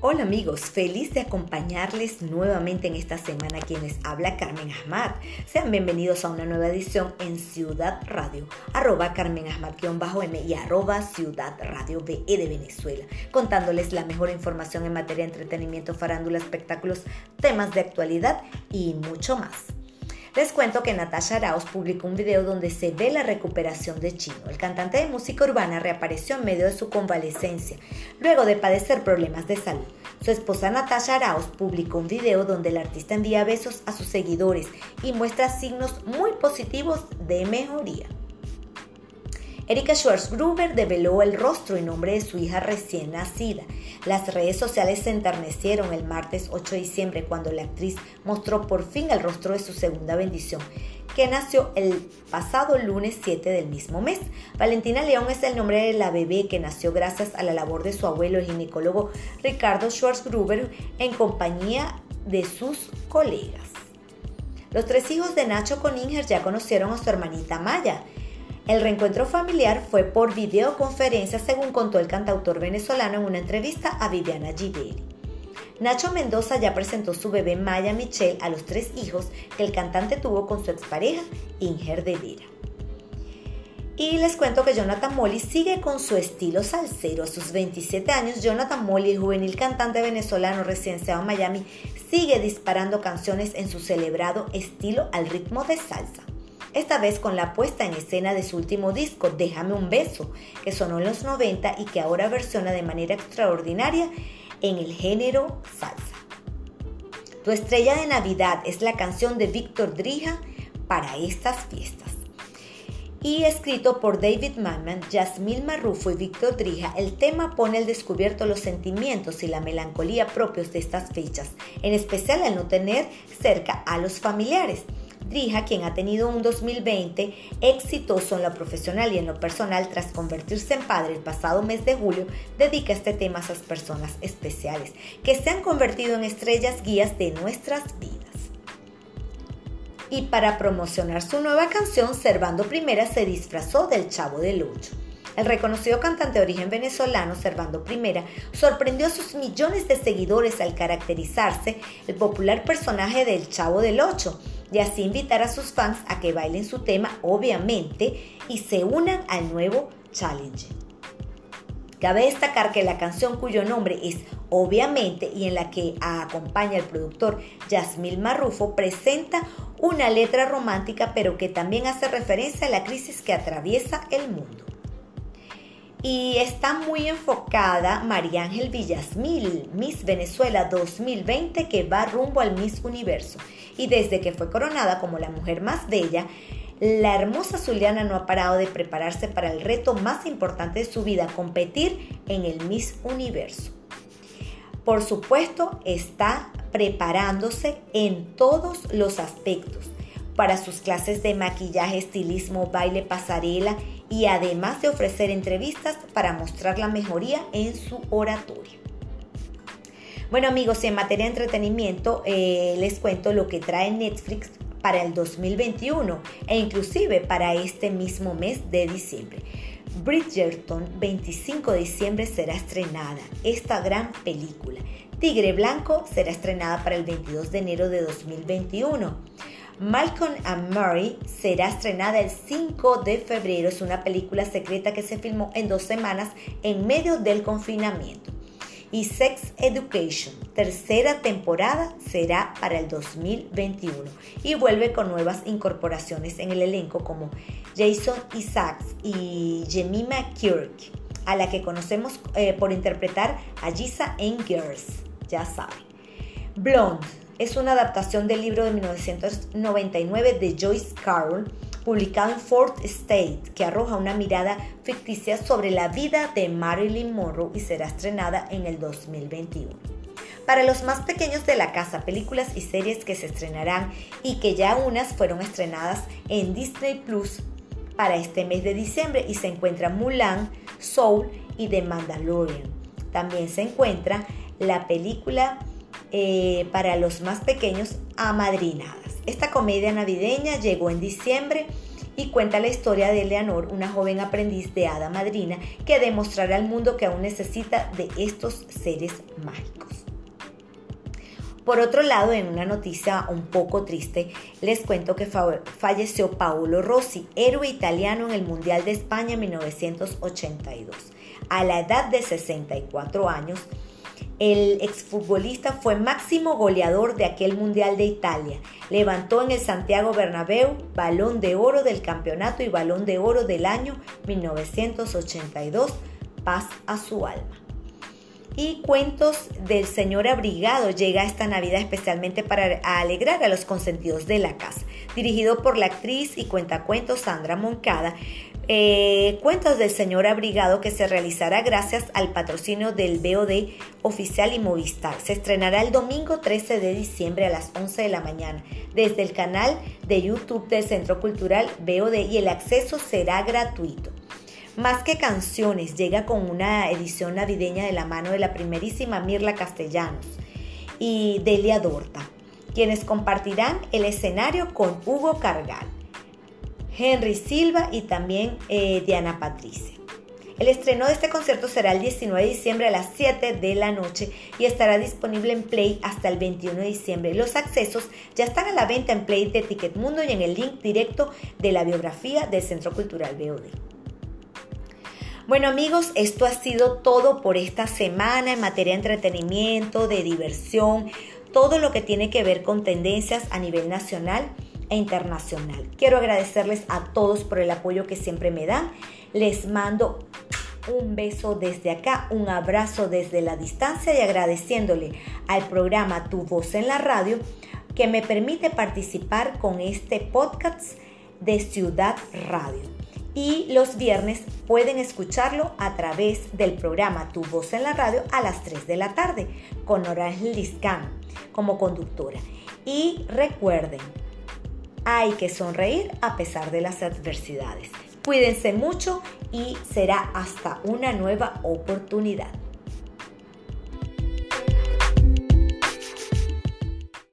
Hola amigos, feliz de acompañarles nuevamente en esta semana quienes habla Carmen Ahmad. Sean bienvenidos a una nueva edición en Ciudad Radio, arroba Carmen Ahmad-M y arroba Ciudad Radio BE de Venezuela, contándoles la mejor información en materia de entretenimiento, farándula, espectáculos, temas de actualidad y mucho más. Les cuento que Natasha Arauz publicó un video donde se ve la recuperación de Chino. El cantante de música urbana reapareció en medio de su convalecencia, luego de padecer problemas de salud. Su esposa Natasha Arauz publicó un video donde el artista envía besos a sus seguidores y muestra signos muy positivos de mejoría. Erika Schwarzgruber develó el rostro y nombre de su hija recién nacida. Las redes sociales se enternecieron el martes 8 de diciembre cuando la actriz mostró por fin el rostro de su segunda bendición, que nació el pasado lunes 7 del mismo mes. Valentina León es el nombre de la bebé que nació gracias a la labor de su abuelo, el ginecólogo Ricardo Schwarzgruber, en compañía de sus colegas. Los tres hijos de Nacho Coninger ya conocieron a su hermanita Maya. El reencuentro familiar fue por videoconferencia, según contó el cantautor venezolano en una entrevista a Viviana Gidelli. Nacho Mendoza ya presentó su bebé Maya Michelle a los tres hijos que el cantante tuvo con su expareja Inger de Vera. Y les cuento que Jonathan Molly sigue con su estilo salsero. A sus 27 años, Jonathan Molly, el juvenil cantante venezolano residenciado en Miami, sigue disparando canciones en su celebrado estilo al ritmo de salsa esta vez con la puesta en escena de su último disco, Déjame un beso, que sonó en los 90 y que ahora versiona de manera extraordinaria en el género salsa. Tu estrella de Navidad es la canción de Víctor Drija para estas fiestas. Y escrito por David Manman, Jasmine Marrufo y Víctor Drija, el tema pone al descubierto los sentimientos y la melancolía propios de estas fechas, en especial al no tener cerca a los familiares. Drija, quien ha tenido un 2020 exitoso en lo profesional y en lo personal tras convertirse en padre el pasado mes de julio, dedica este tema a esas personas especiales que se han convertido en estrellas guías de nuestras vidas. Y para promocionar su nueva canción, Servando Primera se disfrazó del Chavo del Ocho. El reconocido cantante de origen venezolano, Servando Primera, sorprendió a sus millones de seguidores al caracterizarse el popular personaje del Chavo del Ocho y así invitar a sus fans a que bailen su tema, obviamente, y se unan al nuevo challenge. Cabe destacar que la canción cuyo nombre es Obviamente y en la que acompaña el productor Yasmil Marrufo presenta una letra romántica pero que también hace referencia a la crisis que atraviesa el mundo. Y está muy enfocada María Ángel Villasmil, Miss Venezuela 2020, que va rumbo al Miss Universo. Y desde que fue coronada como la mujer más bella, la hermosa Zuliana no ha parado de prepararse para el reto más importante de su vida, competir en el Miss Universo. Por supuesto, está preparándose en todos los aspectos para sus clases de maquillaje, estilismo, baile, pasarela y además de ofrecer entrevistas para mostrar la mejoría en su oratoria. Bueno amigos, en materia de entretenimiento eh, les cuento lo que trae Netflix para el 2021 e inclusive para este mismo mes de diciembre. Bridgerton 25 de diciembre será estrenada esta gran película. Tigre Blanco será estrenada para el 22 de enero de 2021. Malcolm and Mary será estrenada el 5 de febrero. Es una película secreta que se filmó en dos semanas en medio del confinamiento. Y Sex Education, tercera temporada, será para el 2021 y vuelve con nuevas incorporaciones en el elenco como Jason Isaacs y Jemima Kirk, a la que conocemos eh, por interpretar a Giza en Girls, ya saben. Blonde es una adaptación del libro de 1999 de Joyce Carol, publicado en Fourth State, que arroja una mirada ficticia sobre la vida de Marilyn Monroe y será estrenada en el 2021. Para los más pequeños de la casa, películas y series que se estrenarán y que ya unas fueron estrenadas en Disney Plus para este mes de diciembre y se encuentra Mulan, Soul y The Mandalorian. También se encuentra la película eh, para los más pequeños amadrinadas. Esta comedia navideña llegó en diciembre y cuenta la historia de Eleanor, una joven aprendiz de hada madrina que demostrará al mundo que aún necesita de estos seres mágicos. Por otro lado, en una noticia un poco triste, les cuento que falleció Paolo Rossi, héroe italiano en el Mundial de España 1982. A la edad de 64 años, el exfutbolista fue máximo goleador de aquel Mundial de Italia. Levantó en el Santiago Bernabéu balón de oro del campeonato y balón de oro del año 1982. Paz a su alma y Cuentos del Señor Abrigado llega esta Navidad especialmente para alegrar a los consentidos de la casa. Dirigido por la actriz y cuentacuentos Sandra Moncada, eh, Cuentos del Señor Abrigado que se realizará gracias al patrocinio del BOD oficial y Movistar. Se estrenará el domingo 13 de diciembre a las 11 de la mañana desde el canal de YouTube del Centro Cultural BOD y el acceso será gratuito. Más que canciones, llega con una edición navideña de la mano de la primerísima Mirla Castellanos y Delia Dorta, quienes compartirán el escenario con Hugo Cargal, Henry Silva y también eh, Diana Patricia. El estreno de este concierto será el 19 de diciembre a las 7 de la noche y estará disponible en Play hasta el 21 de diciembre. Los accesos ya están a la venta en Play de Ticketmundo y en el link directo de la biografía del Centro Cultural BOD. Bueno amigos, esto ha sido todo por esta semana en materia de entretenimiento, de diversión, todo lo que tiene que ver con tendencias a nivel nacional e internacional. Quiero agradecerles a todos por el apoyo que siempre me dan. Les mando un beso desde acá, un abrazo desde la distancia y agradeciéndole al programa Tu Voz en la Radio que me permite participar con este podcast de Ciudad Radio y los viernes pueden escucharlo a través del programa Tu Voz en la Radio a las 3 de la tarde con Orange Liscan como conductora. Y recuerden, hay que sonreír a pesar de las adversidades. Cuídense mucho y será hasta una nueva oportunidad.